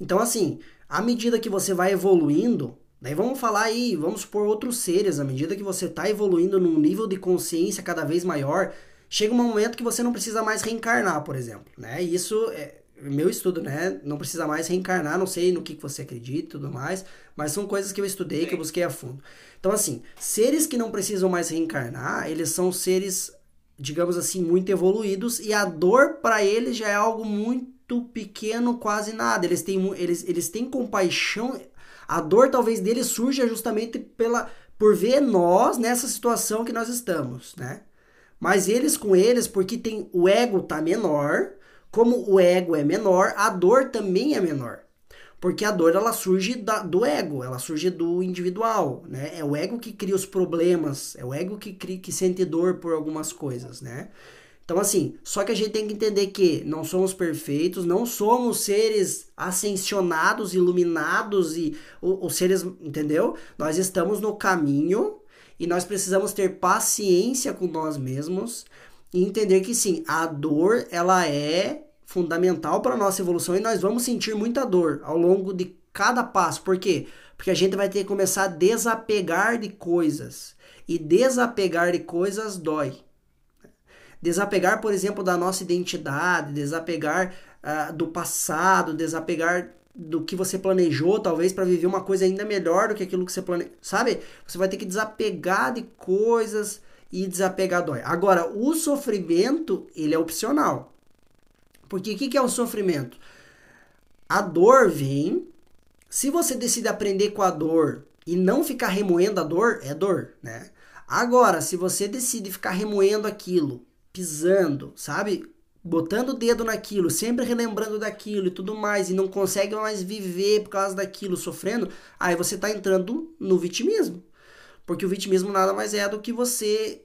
Speaker 2: Então, assim, à medida que você vai evoluindo, daí vamos falar aí, vamos por outros seres, à medida que você está evoluindo num nível de consciência cada vez maior, chega um momento que você não precisa mais reencarnar, por exemplo, né? Isso é meu estudo, né? Não precisa mais reencarnar, não sei no que, que você acredita e tudo mais, mas são coisas que eu estudei, que eu busquei a fundo. Então, assim, seres que não precisam mais reencarnar, eles são seres, digamos assim, muito evoluídos e a dor para eles já é algo muito pequeno, quase nada. Eles têm, eles, eles têm compaixão. A dor talvez deles surja justamente pela por ver nós nessa situação que nós estamos, né? Mas eles com eles, porque tem o ego tá menor, como o ego é menor, a dor também é menor. Porque a dor ela surge da, do ego, ela surge do individual, né? É o ego que cria os problemas, é o ego que cria, que sente dor por algumas coisas, né? Então, assim, só que a gente tem que entender que não somos perfeitos, não somos seres ascensionados, iluminados e os seres, entendeu? Nós estamos no caminho e nós precisamos ter paciência com nós mesmos e entender que sim, a dor ela é fundamental para a nossa evolução e nós vamos sentir muita dor ao longo de cada passo. Por quê? Porque a gente vai ter que começar a desapegar de coisas. E desapegar de coisas dói. Desapegar, por exemplo, da nossa identidade, desapegar uh, do passado, desapegar do que você planejou, talvez, para viver uma coisa ainda melhor do que aquilo que você planejou. Sabe? Você vai ter que desapegar de coisas e desapegar dói. Agora, o sofrimento, ele é opcional. Porque o que, que é o sofrimento? A dor vem. Se você decide aprender com a dor e não ficar remoendo a dor, é dor, né? Agora, se você decide ficar remoendo aquilo pisando, sabe? Botando o dedo naquilo, sempre relembrando daquilo e tudo mais, e não consegue mais viver por causa daquilo, sofrendo, aí você está entrando no vitimismo. Porque o vitimismo nada mais é do que você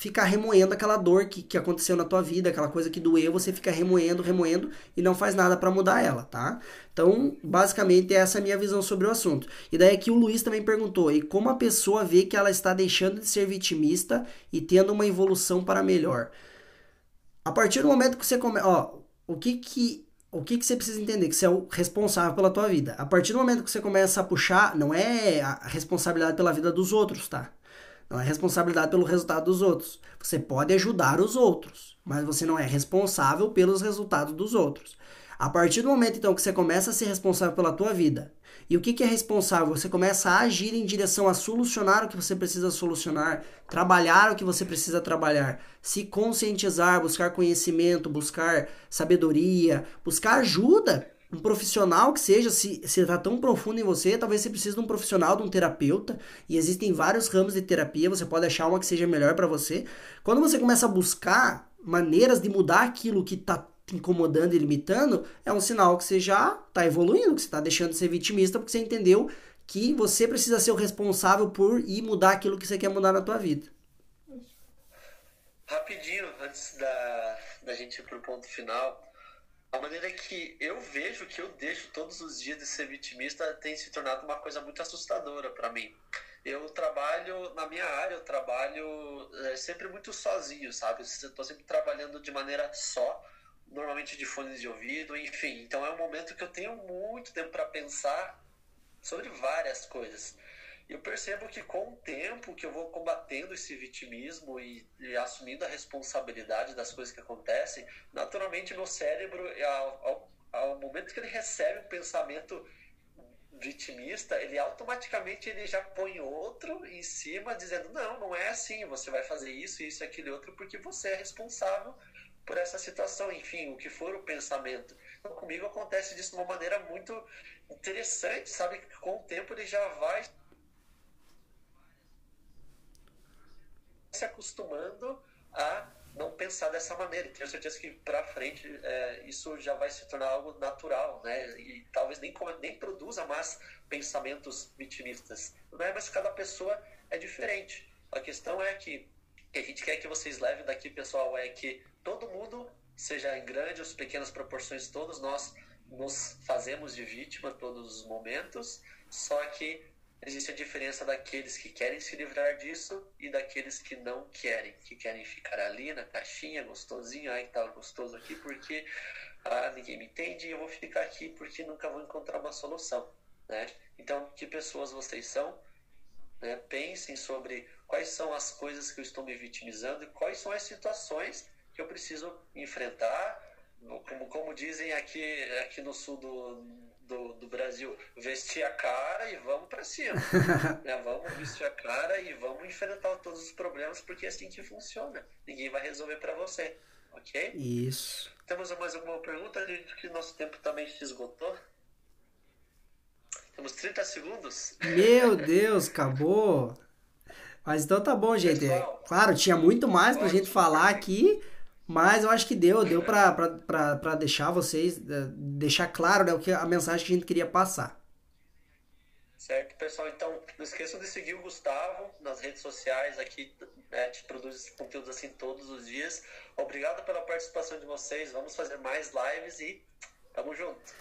Speaker 2: ficar remoendo aquela dor que, que aconteceu na tua vida, aquela coisa que doeu, você fica remoendo, remoendo e não faz nada para mudar ela, tá? Então, basicamente, essa é a minha visão sobre o assunto. E daí aqui o Luiz também perguntou, e como a pessoa vê que ela está deixando de ser vitimista e tendo uma evolução para melhor? A partir do momento que você começa, ó, o que que o que, que você precisa entender? Que você é o responsável pela tua vida. A partir do momento que você começa a puxar, não é a responsabilidade pela vida dos outros, tá? Não é responsabilidade pelo resultado dos outros. Você pode ajudar os outros, mas você não é responsável pelos resultados dos outros. A partir do momento então que você começa a ser responsável pela tua vida, e o que, que é responsável? Você começa a agir em direção a solucionar o que você precisa solucionar, trabalhar o que você precisa trabalhar, se conscientizar, buscar conhecimento, buscar sabedoria, buscar ajuda um profissional que seja, se está tão profundo em você, talvez você precise de um profissional, de um terapeuta, e existem vários ramos de terapia, você pode achar uma que seja melhor para você. Quando você começa a buscar maneiras de mudar aquilo que está te incomodando e limitando, é um sinal que você já está evoluindo, que você está deixando de ser vitimista, porque você entendeu que você precisa ser o responsável por ir mudar aquilo que você quer mudar na tua vida.
Speaker 1: Rapidinho, antes da, da gente ir para o ponto final, a maneira que eu vejo que eu deixo todos os dias de ser vitimista tem se tornado uma coisa muito assustadora para mim. Eu trabalho, na minha área, eu trabalho é, sempre muito sozinho, sabe? Estou sempre trabalhando de maneira só, normalmente de fones de ouvido, enfim. Então é um momento que eu tenho muito tempo para pensar sobre várias coisas eu percebo que com o tempo que eu vou combatendo esse vitimismo e, e assumindo a responsabilidade das coisas que acontecem, naturalmente meu cérebro, ao, ao, ao, momento que ele recebe um pensamento vitimista, ele automaticamente ele já põe outro em cima, dizendo, não, não é assim, você vai fazer isso, isso, aquele outro, porque você é responsável por essa situação, enfim, o que for o pensamento. Então, comigo acontece disso de uma maneira muito interessante, sabe? Com o tempo ele já vai se acostumando a não pensar dessa maneira. E tenho certeza que para frente é, isso já vai se tornar algo natural, né? E talvez nem, nem produza mais pensamentos vitimistas. Né? Mas cada pessoa é diferente. A questão é que que a gente quer que vocês levem daqui, pessoal, é que todo mundo, seja em grandes ou pequenas proporções, todos nós nos fazemos de vítima todos os momentos, só que existe a diferença daqueles que querem se livrar disso e daqueles que não querem, que querem ficar ali na caixinha, gostosinho, ai que tá gostoso aqui porque ah, ninguém me entende e eu vou ficar aqui porque nunca vou encontrar uma solução, né? Então, que pessoas vocês são? Né? Pensem sobre quais são as coisas que eu estou me vitimizando e quais são as situações que eu preciso enfrentar, como, como dizem aqui, aqui no sul do, do, do Brasil, vestir a cara e vamos para cima. <laughs> né? Vamos vestir a cara e vamos enfrentar todos os problemas, porque é assim que funciona. Ninguém vai resolver para você. Ok?
Speaker 2: Isso.
Speaker 1: Temos mais alguma pergunta? Que nosso tempo também se esgotou. Temos 30 segundos.
Speaker 2: Meu Deus, acabou. Mas então tá bom, gente. Pessoal, claro, tinha muito mais pra gente falar aqui. Mas eu acho que deu, deu para deixar vocês, eh, deixar claro né, o que a mensagem que a gente queria passar.
Speaker 1: Certo, pessoal? Então, não esqueçam de seguir o Gustavo nas redes sociais aqui, né, te produz conteúdos assim todos os dias. Obrigado pela participação de vocês. Vamos fazer mais lives e tamo junto.